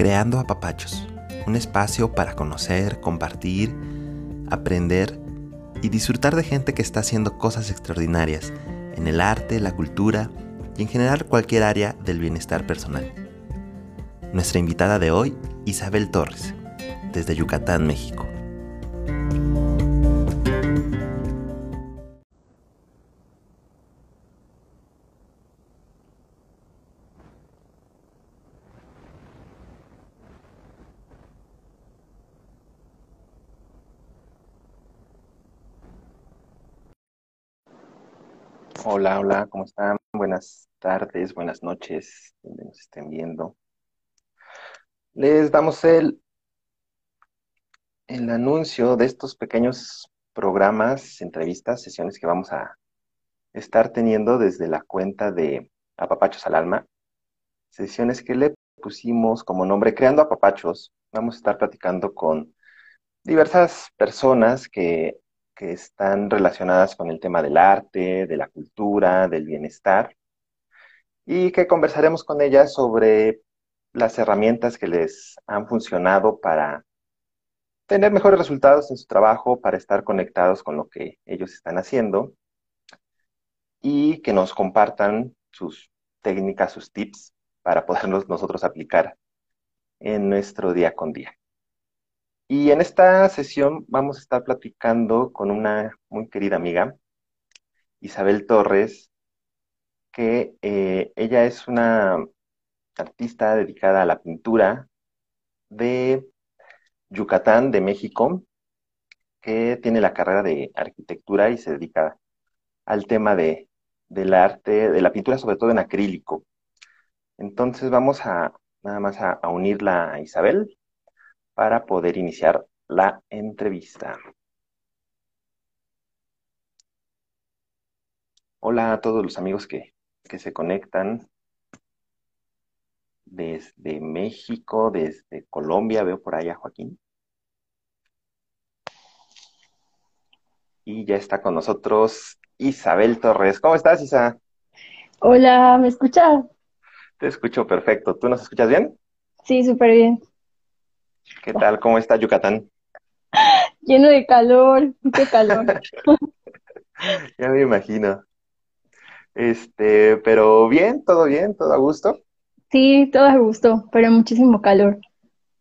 Creando Apapachos, un espacio para conocer, compartir, aprender y disfrutar de gente que está haciendo cosas extraordinarias en el arte, la cultura y en general cualquier área del bienestar personal. Nuestra invitada de hoy, Isabel Torres, desde Yucatán, México. Hola, hola, ¿cómo están? Buenas tardes, buenas noches, donde nos estén viendo. Les damos el, el anuncio de estos pequeños programas, entrevistas, sesiones que vamos a estar teniendo desde la cuenta de Apapachos al Alma. Sesiones que le pusimos como nombre Creando Apapachos. Vamos a estar platicando con diversas personas que que están relacionadas con el tema del arte, de la cultura, del bienestar, y que conversaremos con ellas sobre las herramientas que les han funcionado para tener mejores resultados en su trabajo, para estar conectados con lo que ellos están haciendo y que nos compartan sus técnicas, sus tips para poderlos nosotros aplicar en nuestro día con día. Y en esta sesión vamos a estar platicando con una muy querida amiga, Isabel Torres, que eh, ella es una artista dedicada a la pintura de Yucatán, de México, que tiene la carrera de arquitectura y se dedica al tema de, del arte, de la pintura, sobre todo en acrílico. Entonces vamos a nada más a, a unirla a Isabel para poder iniciar la entrevista. Hola a todos los amigos que, se conectan desde México, desde Colombia, veo por allá Joaquín. Y ya está con nosotros Isabel Torres. ¿Cómo estás, Isa? Hola, ¿me escuchas? Te escucho perfecto. ¿Tú nos escuchas bien? Sí, súper bien. ¿Qué tal? ¿Cómo está Yucatán? Lleno de calor, mucho calor. ya me imagino. Este, pero bien, todo bien, todo a gusto. Sí, todo a gusto, pero muchísimo calor.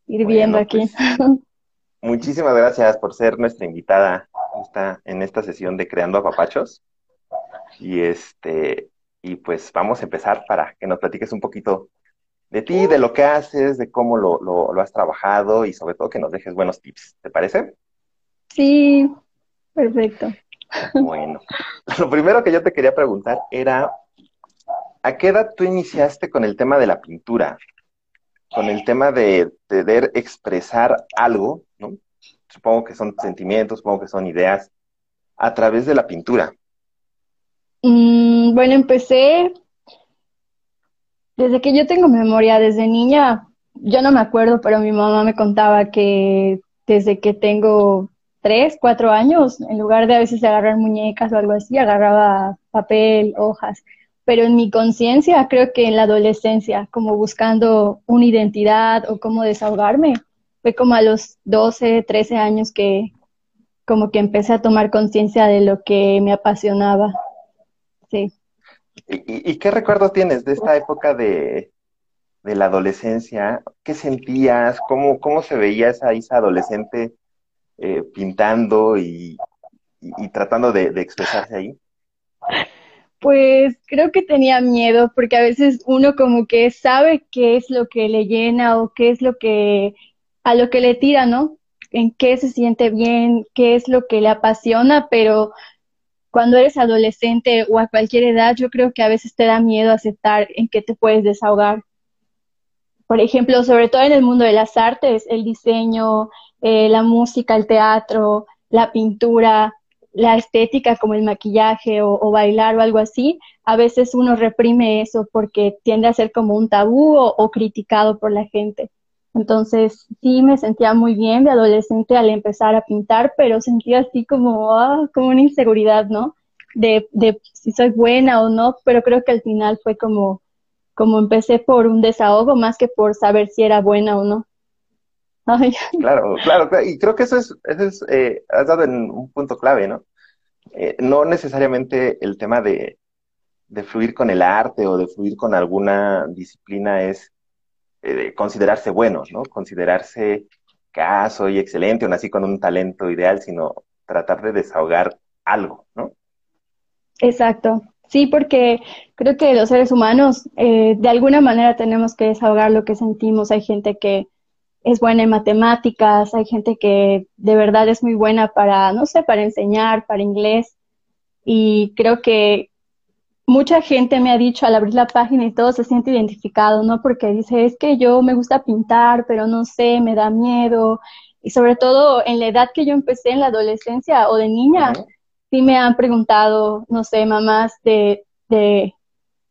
Ir viendo aquí. Pues, muchísimas gracias por ser nuestra invitada en esta sesión de Creando Apapachos. Y este, y pues vamos a empezar para que nos platiques un poquito de ti, de lo que haces, de cómo lo, lo, has trabajado y sobre todo que nos dejes buenos tips. ¿Te parece? Sí, perfecto. Bueno, lo primero que yo te quería preguntar era, ¿a qué edad tú iniciaste con el tema de la pintura? Con el tema de poder expresar algo, ¿no? Supongo que son sentimientos, supongo que son ideas, a través de la pintura. Mm, bueno, empecé desde que yo tengo memoria, desde niña, yo no me acuerdo, pero mi mamá me contaba que desde que tengo tres, cuatro años, en lugar de a veces agarrar muñecas o algo así, agarraba papel, hojas. Pero en mi conciencia, creo que en la adolescencia, como buscando una identidad o cómo desahogarme, fue como a los 12, 13 años que como que empecé a tomar conciencia de lo que me apasionaba. Sí. ¿Y, qué recuerdos tienes de esta época de, la adolescencia? ¿Qué sentías? ¿Cómo, cómo se veía esa adolescente eh, pintando y, tratando de, expresarse ahí? Pues creo que tenía miedo porque a veces uno como que sabe qué es lo que le llena o qué es lo que a lo que le tira, ¿no? En qué se siente bien, qué es lo que le apasiona, pero cuando eres adolescente o a cualquier edad, yo creo que a veces te da miedo aceptar en qué te puedes desahogar. Por ejemplo, sobre todo en el mundo de las artes, el diseño, eh, la música, el teatro, la pintura, la estética como el maquillaje o, bailar o algo así, a veces uno reprime eso porque tiende a ser como un tabú o criticado por la gente. Entonces sí me sentía muy bien de adolescente al empezar a pintar, pero sentía así como, ah, como una inseguridad, ¿no? De, de si soy buena o no, pero creo que al final fue como, como empecé por un desahogo más que por saber si era buena o no. Claro, claro, y creo que eso es, eso es eh, has dado en un punto clave, ¿no? Eh, no necesariamente el tema de, de, fluir con el arte o de fluir con alguna disciplina es eh, considerarse bueno, ¿no? Considerarse que, soy excelente o nací con un talento ideal, sino tratar de desahogar algo, ¿no? Exacto. Sí, porque creo que los seres humanos eh, de alguna manera tenemos que desahogar lo que sentimos. Hay gente que es buena en matemáticas, hay gente que de verdad es muy buena para, no sé, para enseñar, para inglés. Y creo que mucha gente me ha dicho al abrir la página y todo se siente identificado, ¿no? Porque dice, es que yo me gusta pintar, pero no sé, me da miedo. Y sobre todo en la edad que yo empecé en la adolescencia o de niña, sí me han preguntado, no sé, mamás de, de,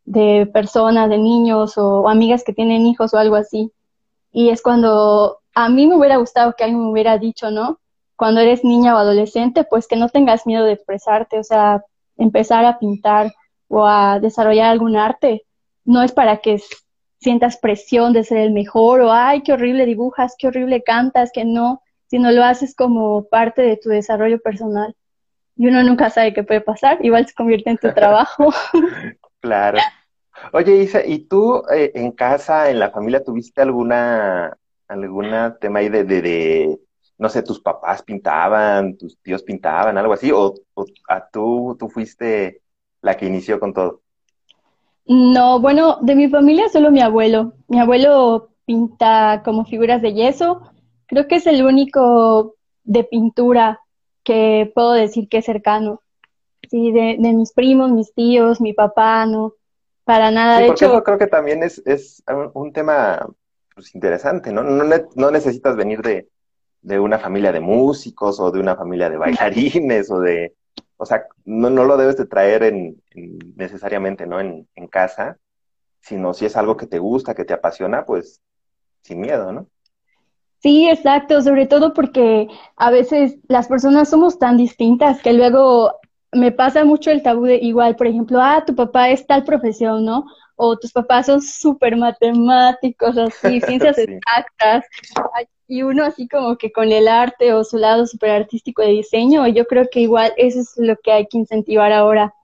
de personas, de niños o, amigas que tienen hijos o algo así. Y es cuando a mí me hubiera gustado que alguien me hubiera dicho, ¿no? Cuando eres niña o adolescente, pues que no tengas miedo de expresarte, o sea, empezar a pintar o a desarrollar algún arte, no es para que sientas presión de ser el mejor o, ay, qué horrible dibujas, qué horrible cantas, que no, sino lo haces como parte de tu desarrollo personal y uno nunca sabe qué puede pasar, igual se convierte en tu trabajo. claro. Oye, Isa, ¿y tú eh, en casa, en la familia, tuviste alguna, alguna tema ahí de, de, no sé, tus papás pintaban, tus tíos pintaban, algo así, o, a tú, tú fuiste la que inició con todo? No, bueno, de mi familia solo mi abuelo. Mi abuelo pinta como figuras de yeso. Creo que es el único de pintura que puedo decir que es cercano. Sí, de, mis primos, mis tíos, mi papá, no, para nada. de porque hecho, eso creo que también es, es un tema pues, interesante, ¿no? No, no necesitas venir de, de, una familia de músicos o de una familia de bailarines o de... O sea, no, no lo debes de traer en, necesariamente, ¿no? En, en casa, sino si es algo que te gusta, que te apasiona, pues sin miedo, ¿no? Sí, exacto, sobre todo porque a veces las personas somos tan distintas que luego me pasa mucho el tabú de igual, por ejemplo, ah, tu papá es tal profesión, ¿no? O tus papás son súper matemáticos, así, ciencias exactas, y uno así como que con el arte o su lado súper artístico de diseño, yo creo que igual eso es lo que hay que incentivar ahora,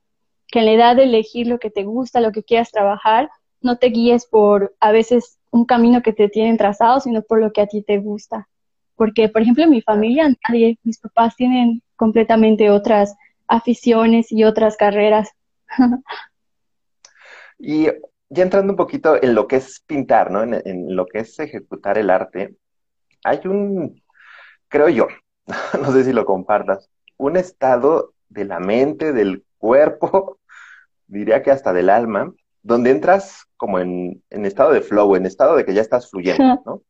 que en la edad de elegir lo que te gusta, lo que quieras trabajar, no te guíes por a veces un camino que te tienen trazado, sino por lo que a ti te gusta. Porque, por ejemplo, en mi familia, nadie, mis papás tienen completamente otras aficiones y otras carreras. y ya entrando un poquito en lo que es pintar, ¿no? En, en, lo que es ejecutar el arte, hay un, creo yo, no sé si lo compartas, un estado de la mente, del cuerpo, diría que hasta del alma, donde entras como en, estado de flow, en estado de que ya estás fluyendo, ¿no?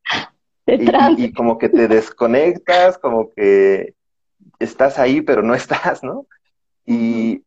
Y, como que te desconectas, como que estás ahí, pero no estás, ¿no? Y,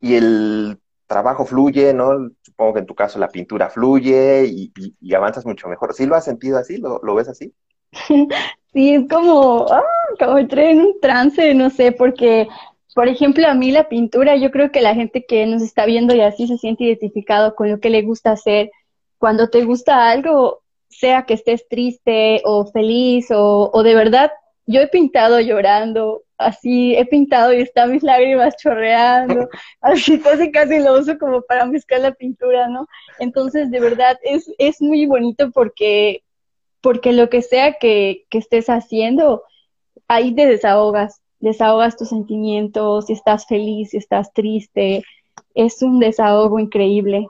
y el trabajo fluye, ¿no? Supongo que en tu caso la pintura fluye y, avanzas mucho mejor. ¿Sí lo has sentido así? ¿Lo, ves así? Sí, es como, ah, como entré en un trance, no sé, porque por ejemplo, a mí la pintura, yo creo que la gente que nos está viendo y así se siente identificado con lo que le gusta hacer. Cuando te gusta algo, sea que estés triste o feliz o, o de verdad, yo he pintado llorando, así he pintado y están mis lágrimas chorreando, así casi casi lo uso como para mezclar la pintura, ¿no? Entonces, de verdad, es, es muy bonito porque, porque lo que sea que, que estés haciendo, ahí te desahogas desahogas tus sentimientos, si estás feliz, si estás triste, es un desahogo increíble.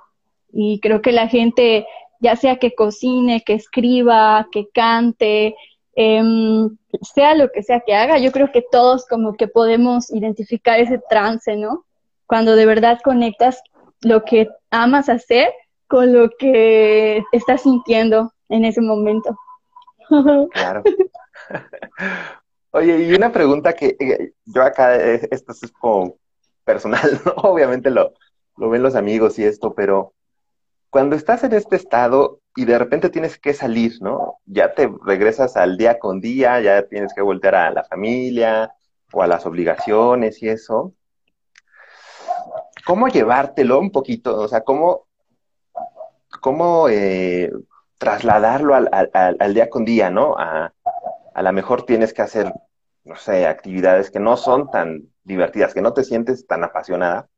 Y creo que la gente, ya sea que cocine, que escriba, que cante, em, sea lo que sea que haga, yo creo que todos como que podemos identificar ese trance, ¿no? Cuando de verdad conectas lo que amas hacer con lo que estás sintiendo en ese momento. Claro. Oye, y una pregunta que eh, yo acá, eh, esto es como personal. Obviamente lo, lo ven los amigos y esto, pero cuando estás en este estado y de repente tienes que salir, ¿no? Ya te regresas al día con día, ya tienes que voltear a la familia o a las obligaciones y eso. ¿Cómo llevártelo un poquito? O sea, ¿cómo, cómo eh, trasladarlo al, al, día con día, ¿no? A, a lo mejor tienes que hacer, no sé, actividades que no son tan divertidas, que no te sientes tan apasionada,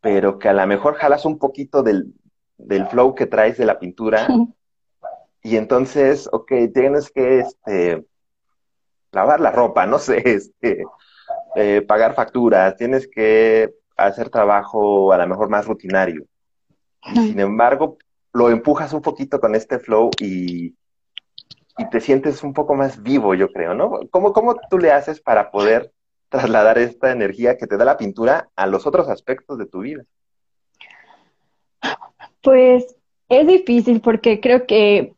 pero que a lo mejor jalas un poquito del, del flow que traes de la pintura y entonces, ok, tienes que este, lavar la ropa, no sé, este, eh, pagar facturas, tienes que hacer trabajo a lo mejor más rutinario. sin embargo, lo empujas un poquito con este flow y, y te sientes un poco más vivo, yo creo, ¿no? ¿Cómo, ¿Cómo tú le haces para poder trasladar esta energía que te da la pintura a los otros aspectos de tu vida? Pues es difícil porque creo que,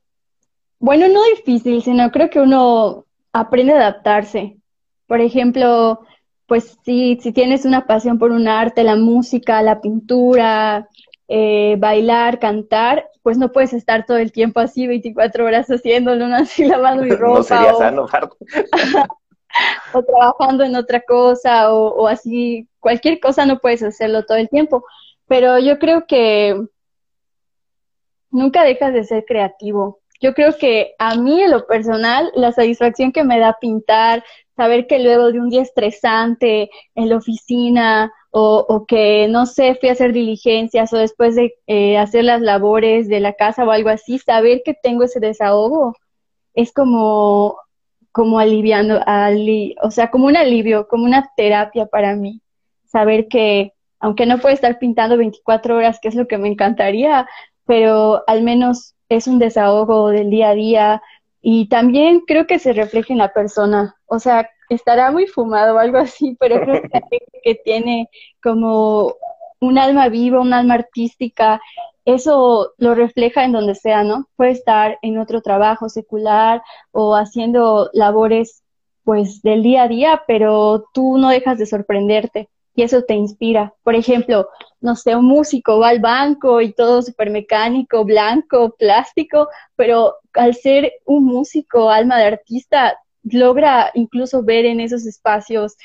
bueno, no difícil, sino creo que uno aprende a adaptarse. Por ejemplo, pues si, si tienes una pasión por un arte, la música, la pintura, eh, bailar, cantar, pues no puedes estar todo el tiempo así 24 horas haciéndolo, ¿no? así lavando mi ropa. no sería sano, o trabajando en otra cosa, o, o así, cualquier cosa no puedes hacerlo todo el tiempo. Pero yo creo que nunca dejas de ser creativo. Yo creo que a mí, en lo personal, la satisfacción que me da pintar, saber que luego de un día estresante en la oficina o, o que, no sé, fui a hacer diligencias o después de eh, hacer las labores de la casa o algo así, saber que tengo ese desahogo es como, como aliviando, ali, o sea, como un alivio, como una terapia para mí. Saber que, aunque no puedo estar pintando 24 horas, que es lo que me encantaría, pero al menos es un desahogo del día a día y también creo que se refleja en la persona. O sea, estará muy fumado o algo así, pero creo que que tiene como un alma viva, un alma artística, eso lo refleja en donde sea, ¿no? Puede estar en otro trabajo secular o haciendo labores pues del día a día, pero tú no dejas de sorprenderte y eso te inspira. Por ejemplo, no sé, un músico va al banco y todo súper mecánico, blanco, plástico, pero al ser un músico, alma de artista, logra incluso ver en esos espacios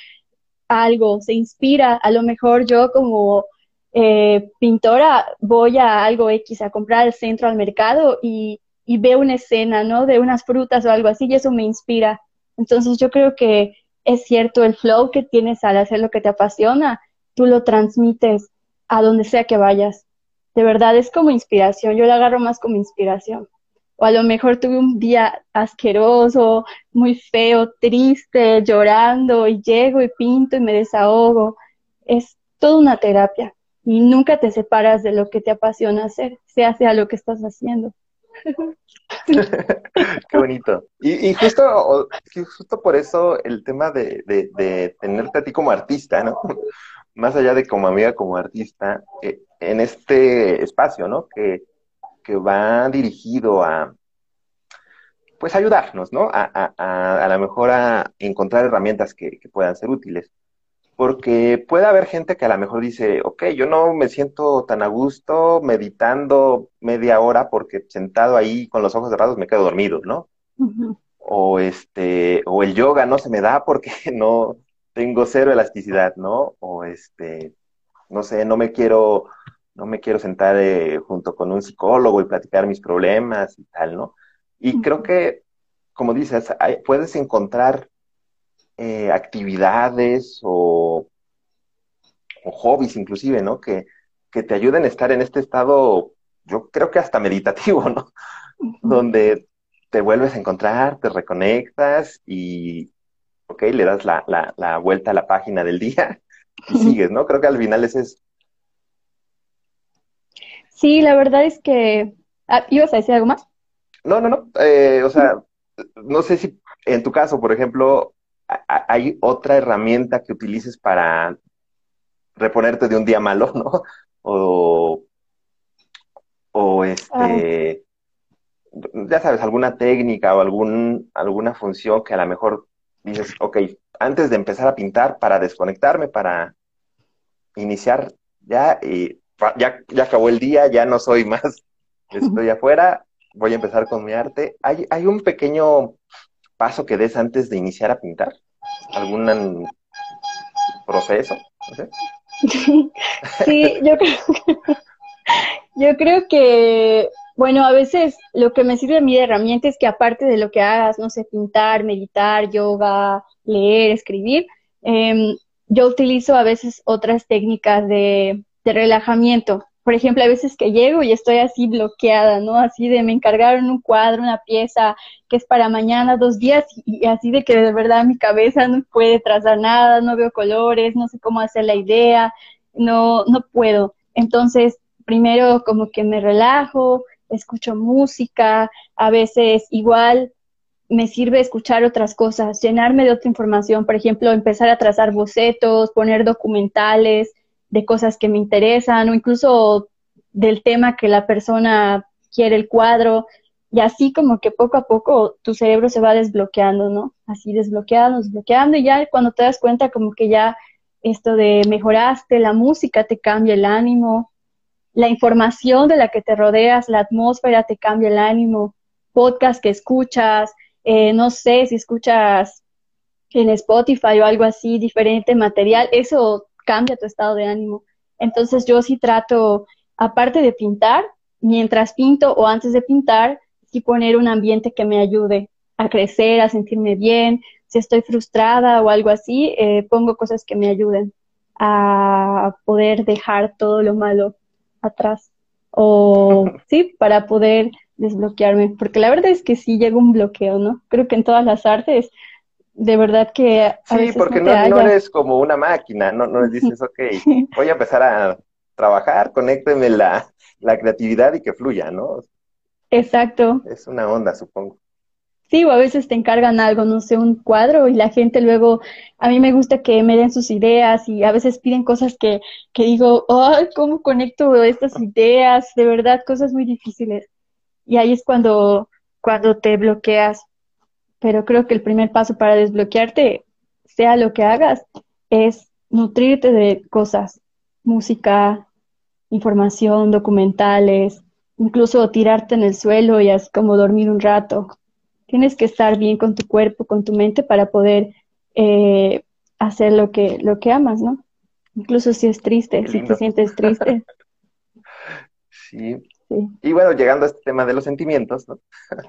algo, se inspira. A lo mejor yo como eh, pintora voy a algo X, a comprar al centro, al mercado y, y veo una escena, ¿no? De unas frutas o algo así y eso me inspira. Entonces yo creo que es cierto, el flow que tienes al hacer lo que te apasiona, tú lo transmites a donde sea que vayas. De verdad es como inspiración, yo lo agarro más como inspiración. O a lo mejor tuve un día asqueroso, muy feo, triste, llorando, y llego y pinto y me desahogo. Es toda una terapia y nunca te separas de lo que te apasiona hacer, sea sea lo que estás haciendo. Qué bonito. Y, justo, por eso el tema de, tenerte a ti como artista, ¿no? Más allá de como amiga, como artista, eh, en este espacio, ¿no? Que, va dirigido a, pues, ayudarnos, ¿no? A, a, a, a lo mejor a encontrar herramientas que puedan ser útiles porque puede haber gente que a lo mejor dice, ok, yo no me siento tan a gusto meditando media hora porque sentado ahí con los ojos cerrados me quedo dormido, ¿no? O este, o el yoga no se me da porque no tengo cero elasticidad, ¿no? O este, no sé, no me quiero, no me quiero sentar eh, junto con un psicólogo y platicar mis problemas y tal, ¿no? Y creo que, como dices, puedes encontrar eh, actividades o, hobbies inclusive, ¿no? Que, que te ayuden a estar en este estado, yo creo que hasta meditativo, ¿no? Donde te vuelves a encontrar, te reconectas y, ok, le das la, la, la vuelta a la página del día y sigues, ¿no? Creo que al final ese es... Sí, la verdad es que... Ah, ¿Ibas a decir algo más? No, no, no. Eh, o sea, no sé si en tu caso, por ejemplo, hay otra herramienta que utilices para reponerte de un día malo, ¿no? O, o este, ya sabes, alguna técnica o algún, alguna función que a lo mejor dices, ok, antes de empezar a pintar, para desconectarme, para iniciar ya, y ya, ya acabó el día, ya no soy más, estoy afuera, voy a empezar con mi arte. Hay, hay un pequeño paso que des antes de iniciar a pintar? ¿Algún proceso? sí, yo creo que, Yo creo que, bueno, a veces lo que me sirve a mí de herramienta es que aparte de lo que hagas, no sé, pintar, meditar, yoga, leer, escribir, em, yo utilizo a veces otras técnicas de, de relajamiento. Por ejemplo, a veces que llego y estoy así bloqueada, ¿no? Así de me encargaron un cuadro, una pieza que es para mañana, dos días, y así de que de verdad mi cabeza no puede trazar nada, no veo colores, no sé cómo hacer la idea, no, no puedo. Entonces, primero como que me relajo, escucho música, a veces igual me sirve escuchar otras cosas, llenarme de otra información, por ejemplo, empezar a trazar bocetos, poner documentales, de cosas que me interesan o incluso del tema que la persona quiere el cuadro y así como que poco a poco tu cerebro se va desbloqueando, ¿no? Así desbloqueando, desbloqueando y ya cuando te das cuenta como que ya esto de mejoraste, la música te cambia el ánimo, la información de la que te rodeas, la atmósfera te cambia el ánimo, podcast que escuchas, eh, no sé si escuchas en Spotify o algo así, diferente material, eso cambia tu estado de ánimo. Entonces yo sí trato, aparte de pintar, mientras pinto o antes de pintar, sí poner un ambiente que me ayude a crecer, a sentirme bien. Si estoy frustrada o algo así, eh, pongo cosas que me ayuden a poder dejar todo lo malo atrás. O sí, para poder desbloquearme. Porque la verdad es que sí llega un bloqueo, ¿no? Creo que en todas las artes de verdad que... sí, porque no, eres como una máquina, no, no dices, ok, voy a empezar a trabajar, conécteme la, la creatividad y que fluya, ¿no? Exacto. Es una onda, supongo. Sí, o a veces te encargan algo, no sé, un cuadro y la gente luego, a mí me gusta que me den sus ideas y a veces piden cosas que, que digo, ay, ¿cómo conecto estas ideas? De verdad, cosas muy difíciles. Y ahí es cuando, cuando te bloqueas pero creo que el primer paso para desbloquearte, sea lo que hagas, es nutrirte de cosas, música, información, documentales, incluso tirarte en el suelo y así como dormir un rato. Tienes que estar bien con tu cuerpo, con tu mente para poder eh, hacer lo que, lo que amas, ¿no? Incluso si es triste, si te sientes triste. sí, y bueno, llegando a este tema de los sentimientos, ¿no?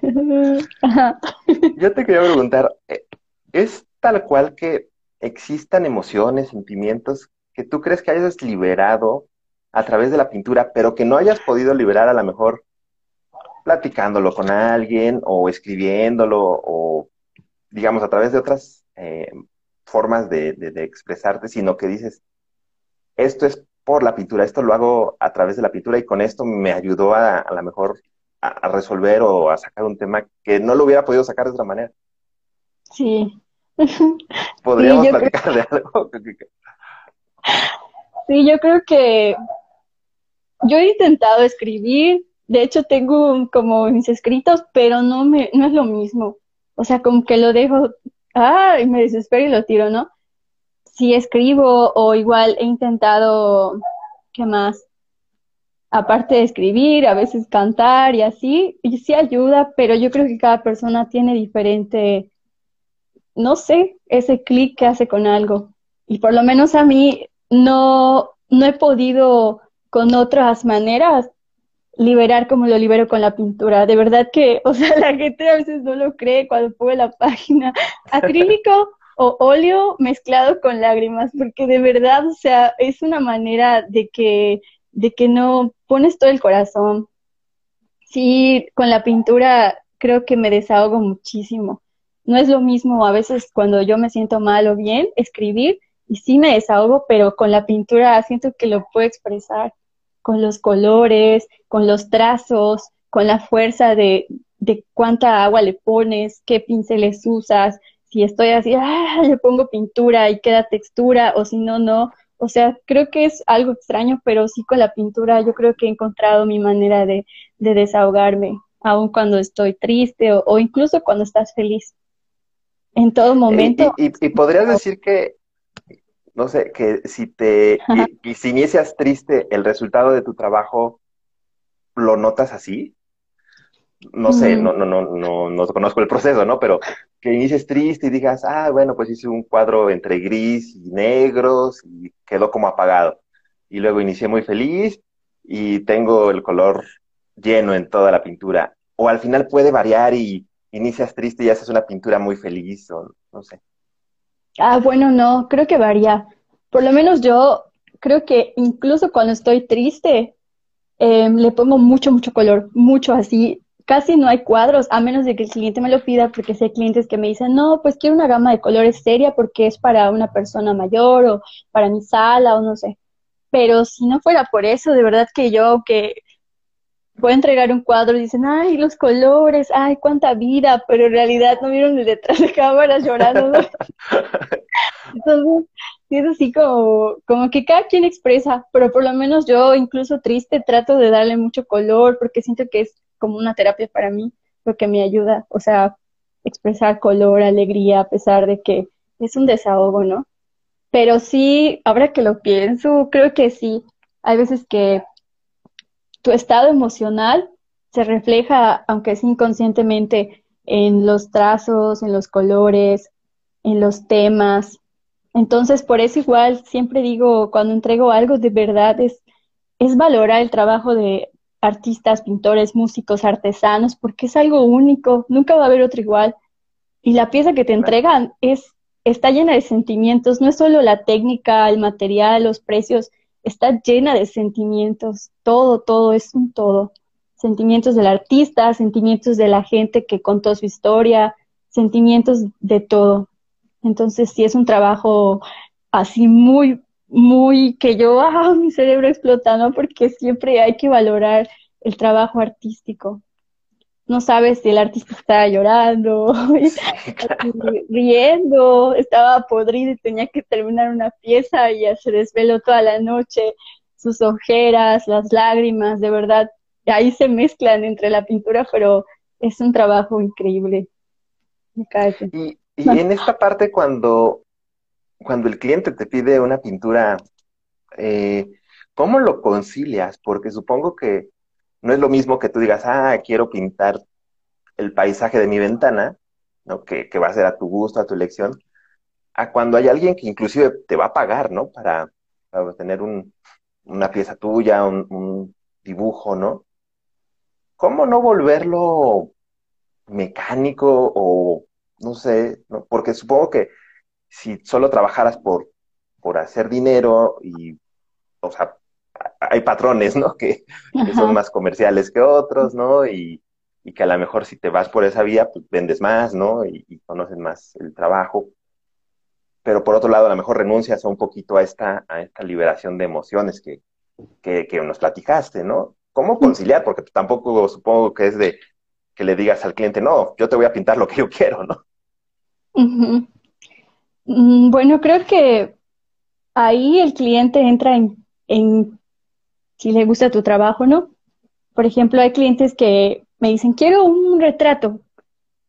Yo te quería preguntar, eh, ¿es tal cual que existan emociones, sentimientos que tú crees que hayas liberado a través de la pintura, pero que no hayas podido liberar a lo mejor platicándolo con alguien o escribiéndolo o, digamos, a través de otras eh, formas de, de expresarte, sino que dices, esto es por la pintura, esto lo hago a través de la pintura y con esto me ayudó a a lo mejor a, resolver o a sacar un tema que no lo hubiera podido sacar de otra manera. Sí. Podríamos platicar de algo. sí, yo creo que yo he intentado escribir, de hecho tengo como mis escritos, pero no me, no es lo mismo. O sea, como que lo dejo, ah, y me desespero y lo tiro, ¿no? Si escribo o igual he intentado, ¿qué más? Aparte de escribir, a veces cantar y así, y sí ayuda, pero yo creo que cada persona tiene diferente, no sé, ese clic que hace con algo. Y por lo menos a mí no, no he podido con otras maneras liberar como lo libero con la pintura. De verdad que, o sea, la gente a veces no lo cree cuando pongo la página. Acrílico, o óleo mezclado con lágrimas, porque de verdad, o sea, es una manera de que, de que no pones todo el corazón. Sí, con la pintura creo que me desahogo muchísimo. No es lo mismo a veces cuando yo me siento mal o bien escribir y sí me desahogo, pero con la pintura siento que lo puedo expresar con los colores, con los trazos, con la fuerza de, de cuánta agua le pones, qué pinceles usas, si estoy así, ah, le pongo pintura y queda textura, o si no, no. O sea, creo que es algo extraño, pero sí con la pintura yo creo que he encontrado mi manera de, desahogarme, aun cuando estoy triste o, incluso cuando estás feliz. En todo momento. Y, podrías decir que, no sé, que si te, y, si inicias triste, el resultado de tu trabajo lo notas así no sé, no, no, no, no, no conozco el proceso, ¿no? Pero que inicies triste y digas, ah, bueno, pues hice un cuadro entre gris y negros y quedó como apagado. Y luego inicié muy feliz y tengo el color lleno en toda la pintura. O al final puede variar y inicias triste y haces una pintura muy feliz o no sé. Ah, bueno, no, creo que varía. Por lo menos yo creo que incluso cuando estoy triste, em, le pongo mucho, mucho color, mucho así. Casi no hay cuadros, a menos de que el cliente me lo pida, porque sé clientes que me dicen, no, pues quiero una gama de colores seria porque es para una persona mayor o para mi sala o no sé. Pero si no fuera por eso, de verdad que yo que voy a entregar un cuadro y dicen, ay, los colores, ay, cuánta vida, pero en realidad no vieron el detrás de cámara llorando. Entonces, es así como, como que cada quien expresa, pero por lo menos yo, incluso triste, trato de darle mucho color porque siento que es como una terapia para mí, porque me ayuda, o sea, expresar color, alegría, a pesar de que es un desahogo, ¿no? Pero sí, ahora que lo pienso, creo que sí, hay veces que tu estado emocional se refleja, aunque es inconscientemente, en los trazos, en los colores, en los temas. Entonces, por eso igual siempre digo, cuando entrego algo de verdad, es, es valorar el trabajo de artistas, pintores, músicos, artesanos, porque es algo único, nunca va a haber otro igual. Y la pieza que te entregan es, está llena de sentimientos, no es solo la técnica, el material, los precios, está llena de sentimientos, todo, todo es un todo. Sentimientos del artista, sentimientos de la gente que contó su historia, sentimientos de todo. Entonces sí es un trabajo así muy, muy que yo, ah, mi cerebro explota, ¿no? Porque siempre hay que valorar el trabajo artístico no sabes si el artista estaba llorando, riendo, estaba podrido y tenía que terminar una pieza y se desveló toda la noche, sus ojeras, las lágrimas, de verdad, ahí se mezclan entre la pintura, pero es un trabajo increíble. Y, y en esta parte cuando, cuando el cliente te pide una pintura, eh, ¿cómo lo concilias? Porque supongo que no es lo mismo que tú digas, ah, quiero pintar el paisaje de mi ventana, ¿no? Que, va a ser a tu gusto, a tu elección, a cuando hay alguien que inclusive te va a pagar, ¿no? Para, para tener una pieza tuya, un, dibujo, ¿no? ¿Cómo no volverlo mecánico o no sé, ¿no? porque supongo que si solo trabajaras por, por hacer dinero y, o sea, hay patrones, ¿no? Que, son más comerciales que otros, ¿no? Y, que a lo mejor si te vas por esa vía, pues vendes más, ¿no? Y, conoces más el trabajo. Pero por otro lado, a lo mejor renuncias un poquito a esta, a esta liberación de emociones que, que, nos platicaste, ¿no? ¿Cómo conciliar? Porque tampoco supongo que es de que le digas al cliente, no, yo te voy a pintar lo que yo quiero, ¿no? Bueno, creo que ahí el cliente entra en, en si le gusta tu trabajo, ¿no? Por ejemplo, hay clientes que me dicen, quiero un retrato,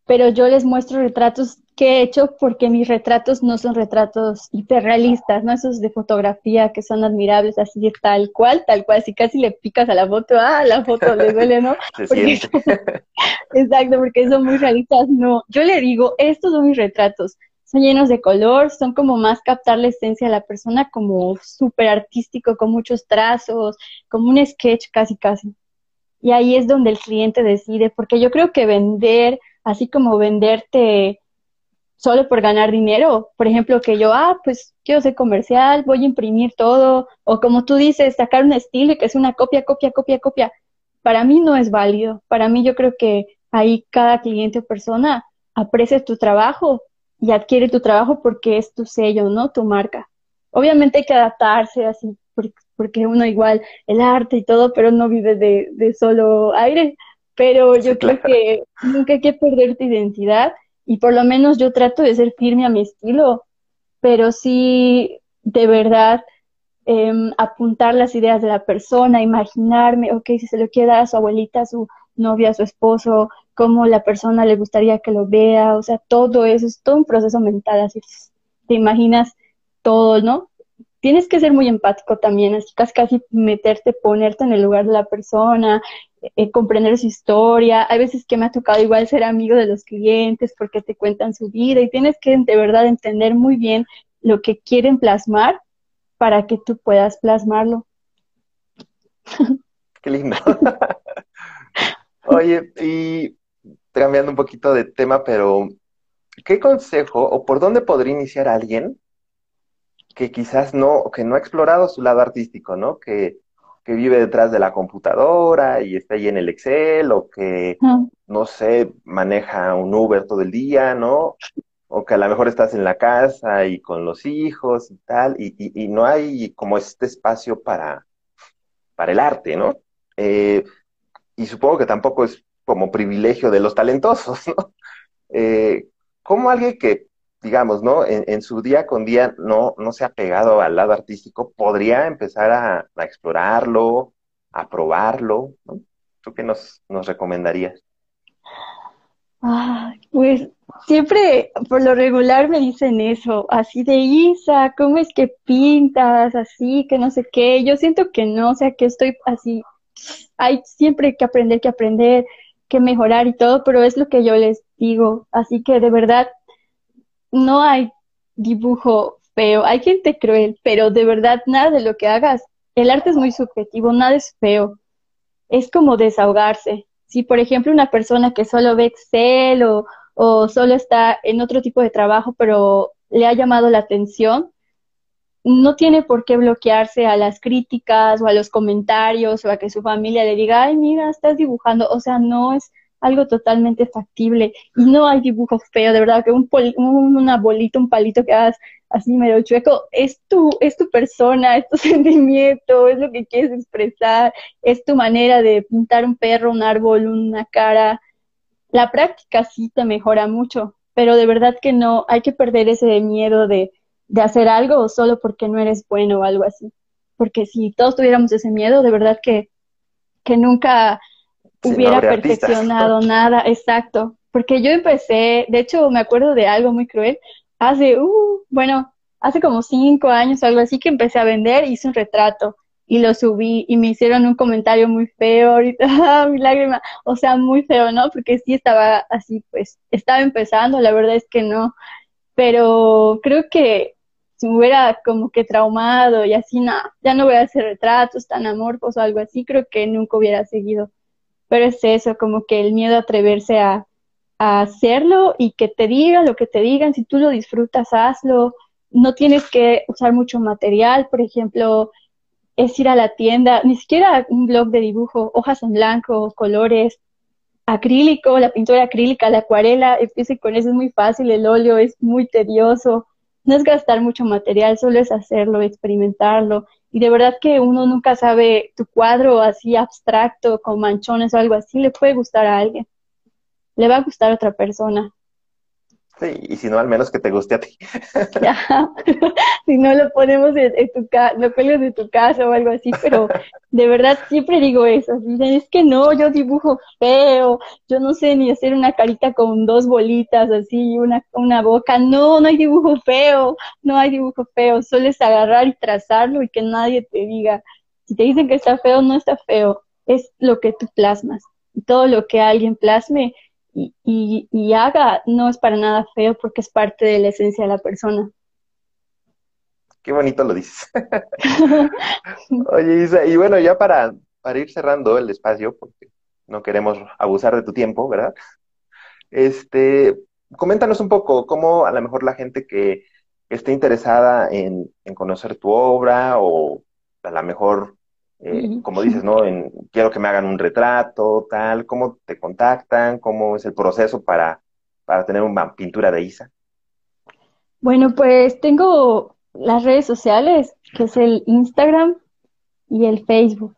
pero yo les muestro retratos que he hecho porque mis retratos no son retratos hiperrealistas, ¿no? Esos de fotografía que son admirables, así tal cual, tal cual, si casi le picas a la foto, ah, la foto le duele, ¿no? Exacto, porque son muy realistas, no. Yo le digo, estos son mis retratos, son llenos de color, son como más captar la esencia de la persona, como súper artístico, con muchos trazos, como un sketch casi casi. Y ahí es donde el cliente decide, porque yo creo que vender, así como venderte solo por ganar dinero, por ejemplo, que yo, ah, pues quiero ser comercial, voy a imprimir todo, o como tú dices, sacar un estilo y que es una copia, copia, copia, copia, para mí no es válido. Para mí yo creo que ahí cada cliente o persona aprecia tu trabajo y adquiere tu trabajo porque es tu sello, ¿no? Tu marca. Obviamente hay que adaptarse así, porque uno igual, el arte y todo, pero no vive de, de solo aire. Pero yo creo que nunca hay que perder tu identidad y por lo menos yo trato de ser firme a mi estilo, pero sí, de verdad, em, apuntar las ideas de la persona, imaginarme, ok, si se lo quiere dar a su abuelita, a su novia, a su esposo, cómo la persona le gustaría que lo vea, o sea, todo eso es todo un proceso mental, así te imaginas todo, ¿no? Tienes que ser muy empático también, así casi, casi meterte, ponerte en el lugar de la persona, eh, comprender su historia. Hay veces que me ha tocado igual ser amigo de los clientes porque te cuentan su vida y tienes que de verdad entender muy bien lo que quieren plasmar para que tú puedas plasmarlo. Qué lindo. Oye, y cambiando un poquito de tema, pero ¿qué consejo o por dónde podría iniciar alguien que quizás no, que no ha explorado su lado artístico, ¿no? Que, que vive detrás de la computadora y está ahí en el Excel, o que, no sé, maneja un Uber todo el día, ¿no? O que a lo mejor estás en la casa y con los hijos y tal, y, y, no hay como este espacio para, para el arte, ¿no? Eh, y supongo que tampoco es como privilegio de los talentosos, ¿no? Eh, ¿Cómo alguien que, digamos, ¿no? En, su día con día no, no se ha pegado al lado artístico, podría empezar a, explorarlo, a probarlo, ¿no? ¿Tú qué nos, nos recomendarías? Ah, pues siempre por lo regular me dicen eso, así de Isa, ¿cómo es que pintas? Así, que no sé qué. Yo siento que no, o sea, que estoy así. Hay siempre que aprender, que aprender que mejorar y todo, pero es lo que yo les digo. Así que de verdad, no hay dibujo feo. Hay gente cruel, pero de verdad nada de lo que hagas. El arte es muy subjetivo, nada es feo. Es como desahogarse. Si, por ejemplo, una persona que solo ve Excel o, o solo está en otro tipo de trabajo, pero le ha llamado la atención, no tiene por qué bloquearse a las críticas o a los comentarios o a que su familia le diga, ay, mira, estás dibujando. O sea, no es algo totalmente factible y no hay dibujo feo, de verdad, que un una bolita, un palito que hagas así medio chueco, es tu, es tu persona, es tu sentimiento, es lo que quieres expresar, es tu manera de pintar un perro, un árbol, una cara. La práctica sí te mejora mucho, pero de verdad que no, hay que perder ese miedo de de hacer algo solo porque no eres bueno o algo así. Porque si todos tuviéramos ese miedo, de verdad que, que nunca hubiera perfeccionado nada, exacto. Porque yo empecé, de hecho me acuerdo de algo muy cruel, hace, uh, bueno, hace como cinco años o algo así que empecé a vender, hice un retrato y lo subí y me hicieron un comentario muy feo, ahorita, ah, mi lágrima, o sea, muy feo, ¿no? Porque sí estaba así, pues, estaba empezando, la verdad es que no, pero creo que si me hubiera como que traumado y así, nada, ya no voy a hacer retratos tan amorfos o algo así, creo que nunca hubiera seguido. Pero es eso, como que el miedo a atreverse a, hacerlo y que te digan lo que te digan, si tú lo disfrutas, hazlo. No tienes que usar mucho material, por ejemplo, es ir a la tienda, ni siquiera un blog de dibujo, hojas en blanco, colores, acrílico, la pintura acrílica, la acuarela, empiece con eso, es muy fácil, el óleo es muy tedioso, no es gastar mucho material, solo es hacerlo, experimentarlo. Y de verdad que uno nunca sabe tu cuadro así abstracto, con manchones o algo así, le puede gustar a alguien. Le va a gustar a otra persona. Sí, y si no, al menos que te guste a ti. si no, lo ponemos en, tu casa, lo cuelgas de tu casa o algo así, pero de verdad siempre digo eso. Es que no, yo dibujo feo, yo no sé ni hacer una carita con dos bolitas así, una, una boca. No, no hay dibujo feo, no hay dibujo feo. Solo es agarrar y trazarlo y que nadie te diga. Si te dicen que está feo, no está feo. Es lo que tú plasmas. Y todo lo que alguien plasme y, haga no es para nada feo porque es parte de la esencia de la persona. Qué bonito lo dices. Oye, Isa, y bueno, ya para, para ir cerrando el espacio, porque no queremos abusar de tu tiempo, ¿verdad? Este, coméntanos un poco cómo a lo mejor la gente que esté interesada en, en conocer tu obra o a lo mejor eh, como dices, ¿no? En, quiero que me hagan un retrato, tal, ¿cómo te contactan? ¿Cómo es el proceso para, para tener una pintura de Isa? Bueno, pues tengo las redes sociales, que es el Instagram y el Facebook.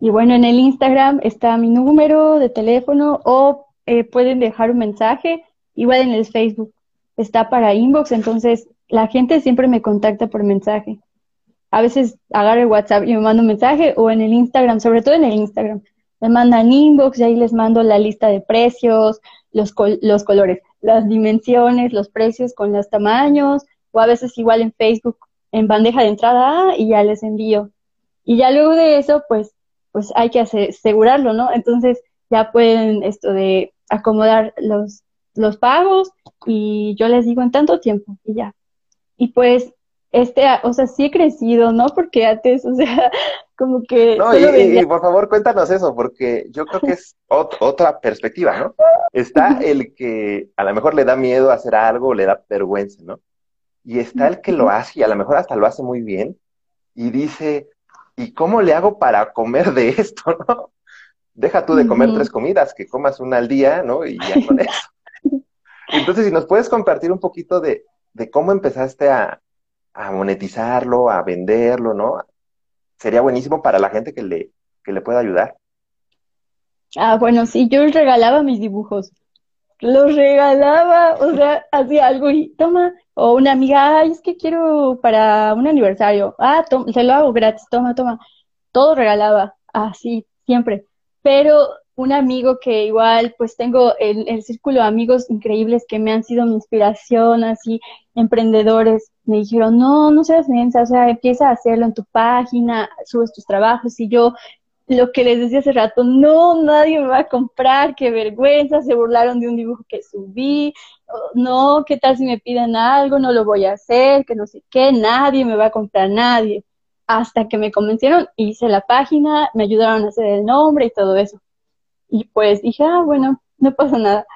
Y bueno, en el Instagram está mi número de teléfono o eh, pueden dejar un mensaje, igual en el Facebook está para inbox, entonces la gente siempre me contacta por mensaje a veces agarro el WhatsApp y me mando un mensaje o en el Instagram, sobre todo en el Instagram. Me mandan inbox y ahí les mando la lista de precios, los, los colores, las dimensiones, los precios con los tamaños, o a veces igual en Facebook, en bandeja de entrada y ya les envío. Y ya luego de eso, pues, pues hay que asegurarlo, ¿no? Entonces ya pueden esto de acomodar los, los pagos y yo les digo en tanto tiempo y ya. Y pues este, o sea, sí he crecido, ¿no? Porque antes, o sea, como que... No, y, por favor cuéntanos eso, porque yo creo que es otra perspectiva, ¿no? Está el que a lo mejor le da miedo hacer algo, le da vergüenza, ¿no? Y está el que lo hace y a lo mejor hasta lo hace muy bien y dice, ¿y cómo le hago para comer de esto, no? Deja tú de comer tres comidas, que comas una al día, ¿no? Y ya con eso. Entonces, si nos puedes compartir un poquito de, de cómo empezaste a, a monetizarlo, a venderlo, ¿no? Sería buenísimo para la gente que le, que le pueda ayudar. Ah, bueno, sí, yo regalaba mis dibujos. Los regalaba, o sea, hacía algo y toma, o una amiga, ay, es que quiero para un aniversario. Ah, se lo hago gratis, toma, toma. Todo regalaba, así, siempre. Pero un amigo que igual, pues tengo el, el círculo de amigos increíbles que me han sido mi inspiración, así, emprendedores, me dijeron, no, no seas mensa, o sea, empieza a hacerlo en tu página, subes tus trabajos, y yo, lo que les decía hace rato, no, nadie me va a comprar, qué vergüenza, se burlaron de un dibujo que subí, no, qué tal si me piden algo, no lo voy a hacer, que no sé qué, nadie me va a comprar, nadie. Hasta que me convencieron, hice la página, me ayudaron a hacer el nombre y todo eso. Y pues dije, ah, bueno, no pasa nada.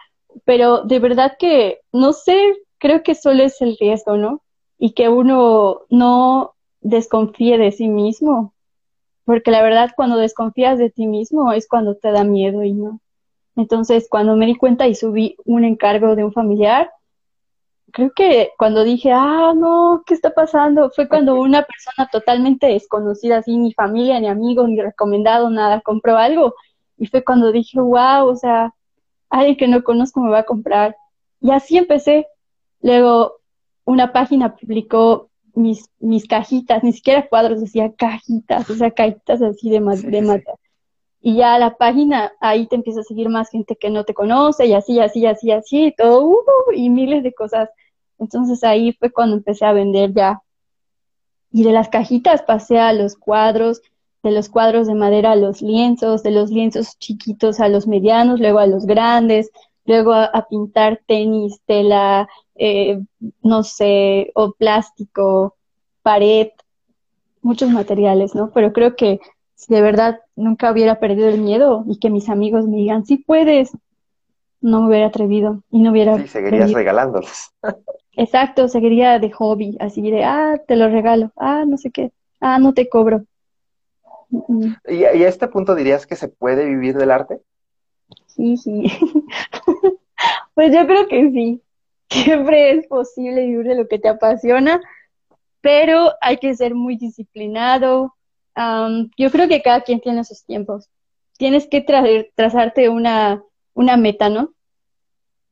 Pero de verdad que, no sé, creo que solo es el riesgo, ¿no? Y que uno no desconfíe de sí mismo, porque la verdad cuando desconfías de ti mismo es cuando te da miedo y no. Entonces, cuando me di cuenta y subí un encargo de un familiar, creo que cuando dije, ah, no, ¿qué está pasando? Fue cuando una persona totalmente desconocida, así, ni familia, ni amigo, ni recomendado, nada, compró algo y fue cuando dije, wow, o sea, alguien que no conozco me va a comprar. Y así empecé. Luego una página publicó mis, mis cajitas, ni siquiera cuadros, decía cajitas, o sea, cajitas así de, de mata. Y ya la página, ahí te empieza a seguir más gente que no te conoce, y así, así, así, así, y todo, uh, y miles de cosas. Entonces ahí fue cuando empecé a vender ya. Y de las cajitas pasé a los cuadros, de los cuadros de madera a los lienzos, de los lienzos chiquitos a los medianos, luego a los grandes, luego a, pintar tenis, tela, eh, no sé, o plástico, pared, muchos materiales, ¿no? Pero creo que si de verdad nunca hubiera perdido el miedo y que mis amigos me digan, sí puedes, no me hubiera atrevido y no hubiera... Sí, seguirías regalándolos. Exacto, seguiría de hobby, así de, ah, te lo regalo, ah, no sé qué, ah, no te cobro. ¿Y, a este punto dirías que se puede vivir del arte? Sí, sí. pues yo creo que sí. Siempre es posible vivir de lo que te apasiona, pero hay que ser muy disciplinado. yo creo que cada quien tiene sus tiempos. Tienes que trazarte una, una meta, ¿no?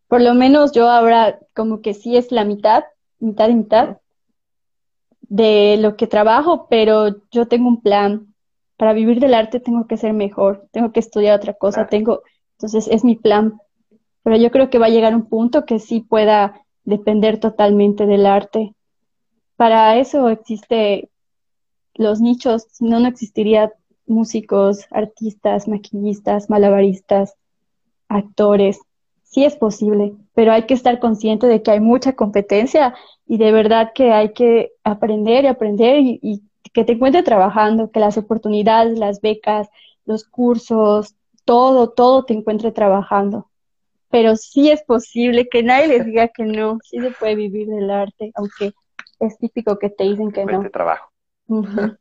Por lo menos yo ahora como que sí es la mitad, mitad y mitad de lo que trabajo, pero yo tengo un plan para vivir del arte tengo que ser mejor, tengo que estudiar otra cosa, tengo, entonces es mi plan. Pero yo creo que va a llegar un punto que sí pueda depender totalmente del arte. Para eso existe los nichos, si no, no existiría músicos, artistas, maquillistas, malabaristas, actores. Sí es posible, pero hay que estar consciente de que hay mucha competencia y de verdad que hay que aprender y aprender y que te encuentre trabajando, que las oportunidades, las becas, los cursos, todo, todo te encuentre trabajando. Pero sí es posible que nadie les diga que no, sí se puede vivir del arte, aunque es típico que te dicen que no. trabajo.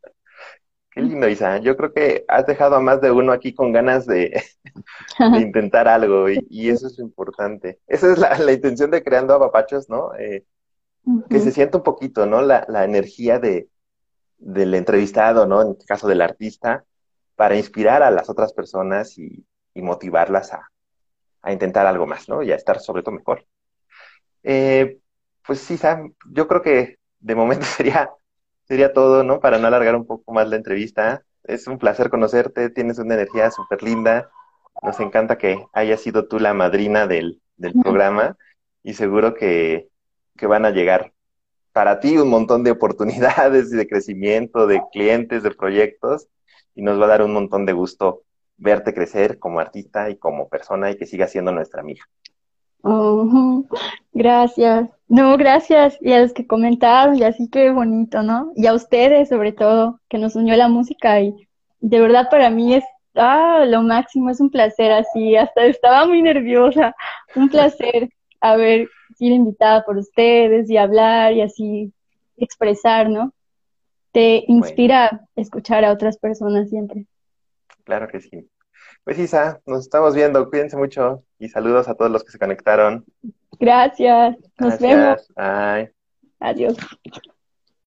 Qué lindo, Isa. Yo creo que has dejado a más de uno aquí con ganas de, intentar algo y, eso es lo importante. Esa es la, intención de Creando Apapachos, ¿no? Eh, que se sienta un poquito, ¿no? La, la energía de, del entrevistado, ¿no? En este caso del artista, para inspirar a las otras personas y, motivarlas a, intentar algo más, ¿no? Y a estar sobre todo mejor. Eh, pues sí, Sam, yo creo que de momento sería, sería todo, ¿no? Para no alargar un poco más la entrevista. Es un placer conocerte, tienes una energía súper linda. Nos encanta que hayas sido tú la madrina del, del programa y seguro que, que van a llegar para ti un montón de oportunidades y de crecimiento, de clientes, de proyectos, y nos va a dar un montón de gusto verte crecer como artista y como persona y que siga siendo nuestra amiga. Ujú, Gracias. No, gracias. Y a los que comentaron, y así que bonito, ¿no? Y a ustedes, sobre todo, que nos unió la música. Y de verdad para mí es ah, lo máximo, es un placer así. Hasta estaba muy nerviosa. Un placer haber sido invitada por ustedes y hablar y así expresar, ¿no? Te Bueno, inspira escuchar a otras personas siempre. Claro que sí. Pues Isa, nos estamos viendo, cuídense mucho y saludos a todos los que se conectaron. Gracias. Nos vemos. Bye. Adiós.